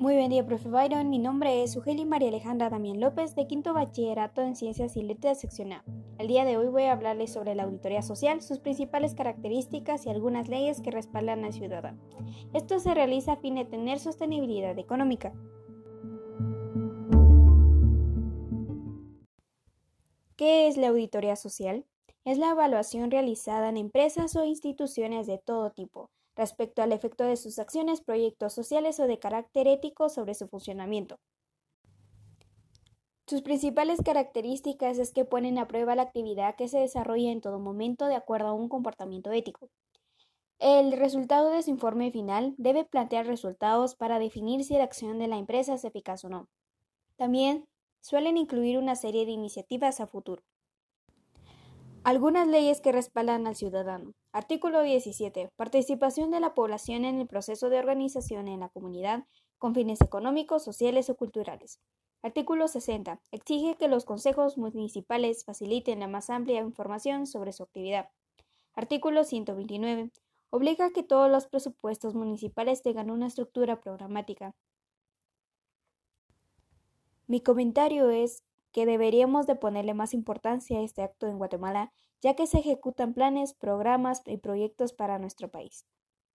Muy buen día, profe Byron. Mi nombre es Ugeli María Alejandra Damián López, de Quinto Bachillerato en Ciencias y Letras, sección A. El día de hoy voy a hablarles sobre la auditoría social, sus principales características y algunas leyes que respaldan al ciudadano. Esto se realiza a fin de tener sostenibilidad económica. ¿Qué es la auditoría social? Es la evaluación realizada en empresas o instituciones de todo tipo respecto al efecto de sus acciones, proyectos sociales o de carácter ético sobre su funcionamiento. Sus principales características es que ponen a prueba la actividad que se desarrolla en todo momento de acuerdo a un comportamiento ético. El resultado de su informe final debe plantear resultados para definir si la acción de la empresa es eficaz o no. También suelen incluir una serie de iniciativas a futuro. Algunas leyes que respaldan al ciudadano. Artículo 17. Participación de la población en el proceso de organización en la comunidad con fines económicos, sociales o culturales. Artículo 60. Exige que los consejos municipales faciliten la más amplia información sobre su actividad. Artículo 129. Obliga a que todos los presupuestos municipales tengan una estructura programática. Mi comentario es que deberíamos de ponerle más importancia a este acto en Guatemala, ya que se ejecutan planes, programas y proyectos para nuestro país.